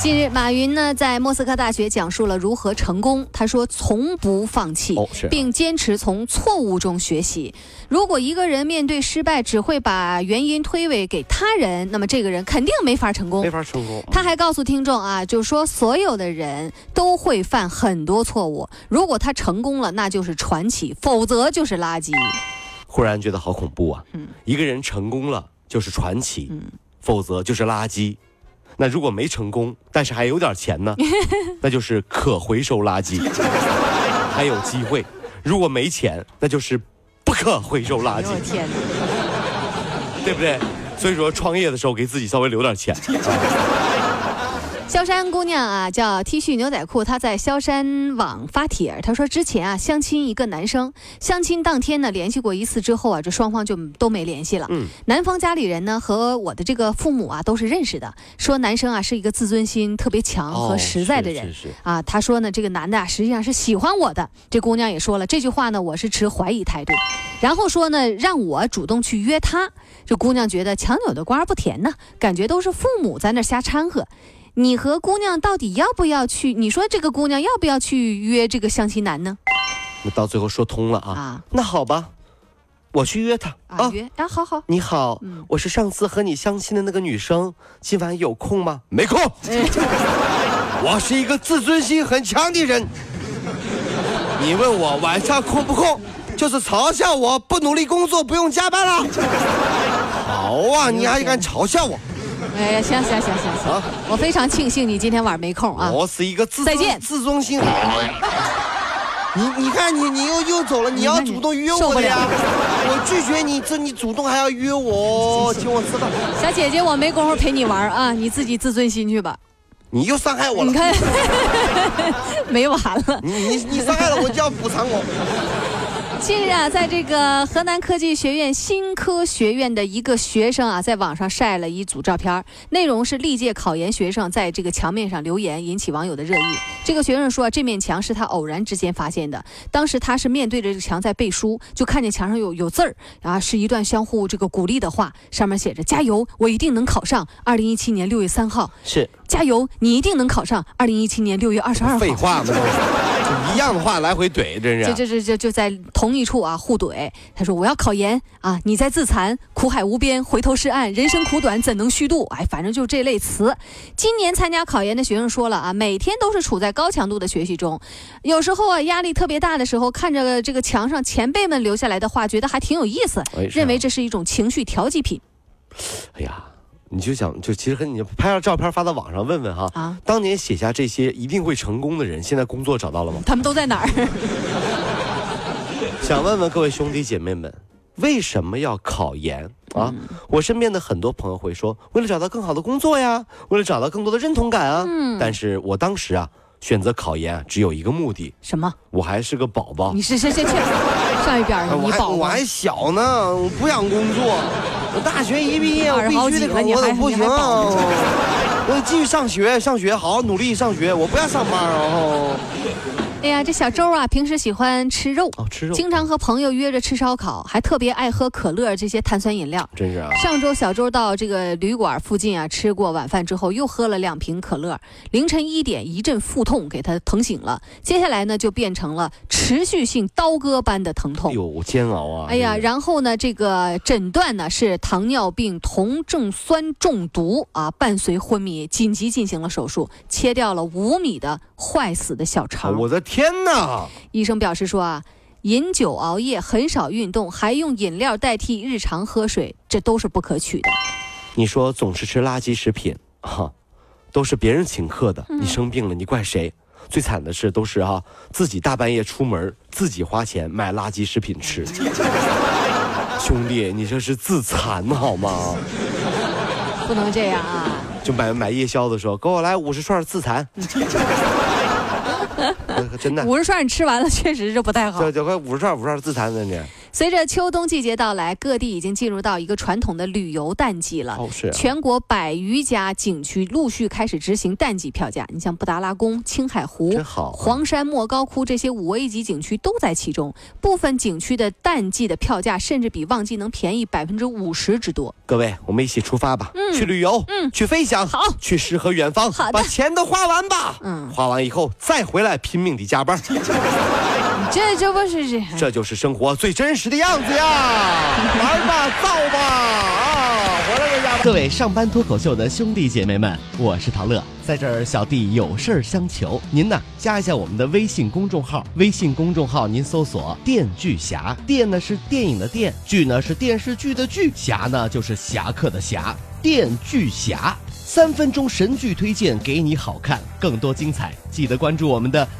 近日，马云呢在莫斯科大学讲述了如何成功。他说：“从不放弃，并坚持从错误中学习。如果一个人面对失败只会把原因推诿给他人，那么这个人肯定没法成功没。法成功。他还告诉听众啊，就说所有的人都会犯很多错误，如果他成功了，那就是传奇；否则就是垃圾。忽然觉得好恐怖啊！嗯一个人成功了就是传奇，嗯否则就是垃圾。那如果没成功，但是还有点钱呢，那就是可回收垃圾，还有机会。如果没钱，那就是不可回收垃圾！对不对？所以说创业的时候给自己稍微留点钱。萧山姑娘啊，叫 T 恤牛仔裤，她在萧山网发帖，她说之前啊相亲一个男生，相亲当天呢联系过一次之后啊，这双方就都没联系了。嗯，男方家里人呢和我的这个父母啊都是认识的，说男生啊是一个自尊心特别强和实在的人。哦是是是啊，他说呢，这个男的啊实际上是喜欢我的。这姑娘也说了这句话呢，我是持怀疑态度。然后说呢，让我主动去约他。这姑娘觉得强扭的瓜不甜呢，感觉都是父母在那瞎掺和。你和姑娘到底要不要去？你说这个姑娘要不要去约这个相亲男呢？那到最后说通了啊。啊那好吧，我去约他啊，约啊，好好。你好，嗯我是上次和你相亲的那个女生，今晚有空吗？没空。我是一个自尊心很强的人。你问我晚上空不空，就是嘲笑我不努力工作，不用加班了。好啊，你还敢嘲笑我？哎呀，行行行行行，啊我非常庆幸你今天晚上没空啊。我是一个自再见自尊心很。你你看你你又又走了，你要主动约我的呀！我拒绝你，这你主动还要约我，请我吃饭，小姐姐，我没工夫陪你玩啊，你自己自尊心去吧。你又伤害我了你。看，没完了。你你你伤害了我就要补偿我。近日啊，在这个河南科技学院新科学院的一个学生啊，在网上晒了一组照片儿，内容是历届考研学生在这个墙面上留言，引起网友的热议。这个学生说，这面墙是他偶然之间发现的，当时他是面对着这个墙在背书，就看见墙上有有字儿，啊，是一段相互这个鼓励的话，上面写着“加油，我一定能考上”。二零一七年六月三号，是加油，你一定能考上。二零一七年六月二十二号，废话嘛，都是就一样的话来回怼，真。就是就就就就在同一处啊互怼。他说我要考研啊，你在自残，苦海无边，回头是岸，人生苦短，怎能虚度？哎，反正就这类词。今年参加考研的学生说了啊，每天都是处在高强度的学习中，有时候啊压力特别大的时候，看着这个墙上前辈们留下来的话，觉得还挺有意思，哎啊认为这是一种情绪调剂品哎呀，你就想就其实和你拍张照片发到网上问问哈，啊。当年写下这些一定会成功的人，现在工作找到了吗？他们都在哪儿？想问问各位兄弟姐妹们，为什么要考研啊？我身边的很多朋友会说，为了找到更好的工作呀，为了找到更多的认同感啊。嗯但是我当时啊，选择考研啊，只有一个目的，什么？我还是个宝宝你。是是是去上一边儿去，啊我我还小呢，我不想工作。我大学一毕业，我必须得考，几了你还我得不行，我得继续上学，上学好好努力上学，我不要上班哦。哎呀，这小周啊，平时喜欢吃肉，哦，吃肉，经常和朋友约着吃烧烤，还特别爱喝可乐这些碳酸饮料。真是啊。上周小周到这个旅馆附近啊吃过晚饭之后，又喝了两瓶可乐，凌晨一点一阵腹痛给他疼醒了，接下来呢就变成了持续性刀割般的疼痛。有煎熬啊！哎呀，然后呢，这个诊断呢是糖尿病酮症酸中毒啊，伴随昏迷，紧急进行了手术，切掉了五米的坏死的小啊肠。我的天哪！医生表示说啊，饮酒熬夜、很少运动，还用饮料代替日常喝水，这都是不可取的。你说总是吃垃圾食品，哈、都是别人请客的，嗯你生病了你怪谁？最惨的是都是哈、自己大半夜出门，自己花钱买垃圾食品吃。兄弟，你这是自残好吗？不能这样啊！就买买夜宵的时候，给我来五十串自残。呃真的，五十串吃完了，确实是不太好这。这快五十串五十串自残的你。随着秋冬季节到来，各地已经进入到一个传统的旅游淡季了。哦是啊全国百余家景区陆续开始执行淡季票价。你像布达拉宫、青海湖黄山莫高窟这些五 A 级景区都在其中。部分景区的淡季的票价甚至比旺季能便宜百分之五十之多。各位，我们一起出发吧，嗯去旅游，嗯去飞翔，好去诗和远方，好的把钱都花完吧，嗯花完以后再回来拼命的加班，这就不是这这就是生活最真实的样子呀！玩吧，造吧，啊，回来个加班。各位上班脱口秀的兄弟姐妹们，我是陶乐，在这儿小弟有事儿相求，您呢加一下我们的微信公众号，微信公众号您搜索“电锯侠”，电呢是电影的电，剧呢是电视剧的剧，侠呢就是侠客的侠，电锯侠。三分钟神剧推荐给你好看，更多精彩，记得关注我们的“